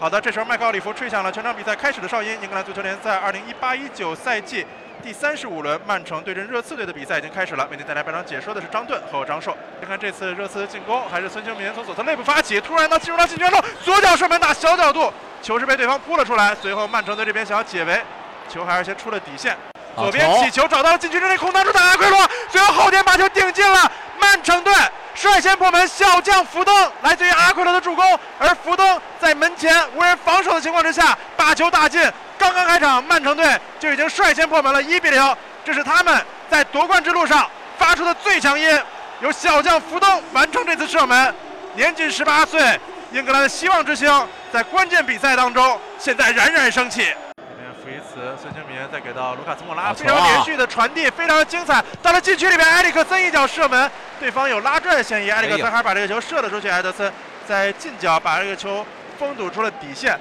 好的，这时候麦克奥里弗吹响了全场比赛开始的哨音。英格兰足球联赛2018-19赛季第三十五轮，曼城对阵热刺队的比赛已经开始了。为您带来本场解说的是张盾和张硕。先看这次热刺的进攻，还是孙兴民从左侧内部发起，突然呢进入到禁区中，左脚射门打小角度，球是被对方扑了出来。随后曼城队这边想要解围，球还是先出了底线。左边起球找到了禁区之内空当中的阿奎罗，随后后点把球顶进了。率先破门，小将福登来自于阿奎罗的助攻，而福登在门前无人防守的情况之下把球打进。刚刚开场，曼城队就已经率先破门了，一比零。这是他们在夺冠之路上发出的最强音，由小将福登完成这次射门。年仅十八岁，英格兰的希望之星，在关键比赛当中现在冉冉升起。孙兴民再给到卢卡斯莫拉，非常连续的传递，非常的精彩。到了禁区里边，埃里克森一脚射门，对方有拉拽的嫌疑，埃里克森还是把这个球射了出去。埃德森在近角把这个球封堵出了底线。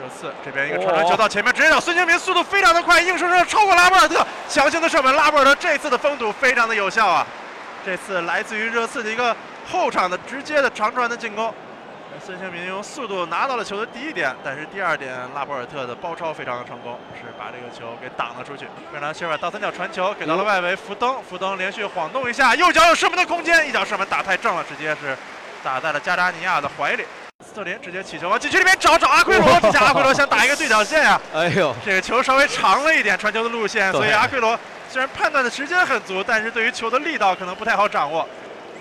热刺这边一个传传球到前面，直接找孙兴民，速度非常的快，硬生生超过拉波尔特，强行的射门。拉波尔特这次的封堵非常的有效啊！这次来自于热刺的一个后场的直接的长传的进攻。孙兴民用速度拿到了球的第一点，但是第二点拉波尔特的包抄非常的成功，是把这个球给挡了出去。费尔南希尔倒三角传球给到了外围福登，福登连续晃动一下，右脚有射门的空间，一脚射门打太正了，直接是打在了加扎尼亚的怀里。斯特林直接起球往禁区里面找找阿奎罗，这下阿奎罗想打一个对角线呀，哎呦，这个球稍微长了一点传球的路线，所以阿奎罗虽然判断的时间很足，但是对于球的力道可能不太好掌握。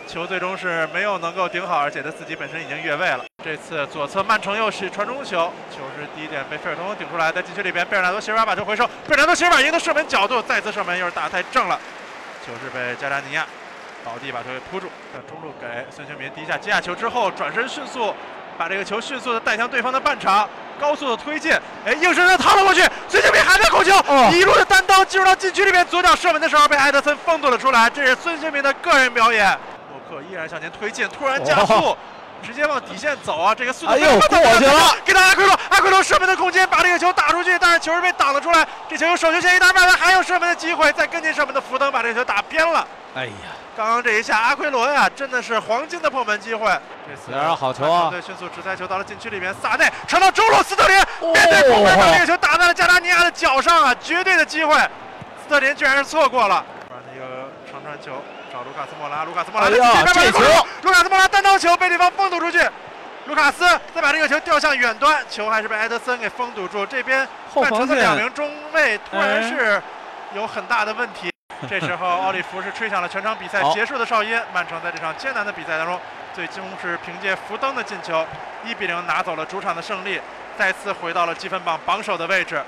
球最终是没有能够顶好，而且他自己本身已经越位了。这次左侧曼城又是传中球，球是第一点被费尔通顶出来，在禁区里边，贝尔纳多·席尔瓦把球回收，贝尔纳多·席尔瓦赢得射门角度，再次射门又是打太正了，球是被加扎尼亚倒地把球给扑住，在中路给孙兴民第一下接下球之后，转身迅速把这个球迅速的带向对方的半场，高速的推进，哎，硬生生掏了过去，孙兴民还在控球，一路的单刀进入到禁区里面，左脚射门的时候被埃德森封堵了出来，这是孙兴民的个人表演。依然向前推进，突然加速，直接往底线走啊！这个速度哎呦过去了，给到阿奎罗，阿奎罗射门的空间，把这个球打出去，但是球是被挡了出来。这球有手球线一打外围，还有射门的机会，再跟进射门的福登把这个球打偏了。哎呀，刚刚这一下阿奎罗呀，真的是黄金的破门机会。这次好球啊！对，迅速直塞球到了禁区里面，萨内传到中路，斯特林面对破门，把这个球打在了加达尼亚的脚上啊！绝对的机会，斯特林居然是错过了。突然的一个长传球。找卢卡斯莫拉，卢卡斯莫拉，这球，卢卡斯莫拉单刀球被对方封堵出去，卢卡斯再把这个球吊向远端，球还是被埃德森给封堵住。这边曼城的两名中卫突然是有很大的问题。这时候奥利弗是吹响了全场比赛结束的哨音，曼城在这场艰难的比赛当中，最终是凭借福登的进球，一比零拿走了主场的胜利，再次回到了积分榜榜首的位置。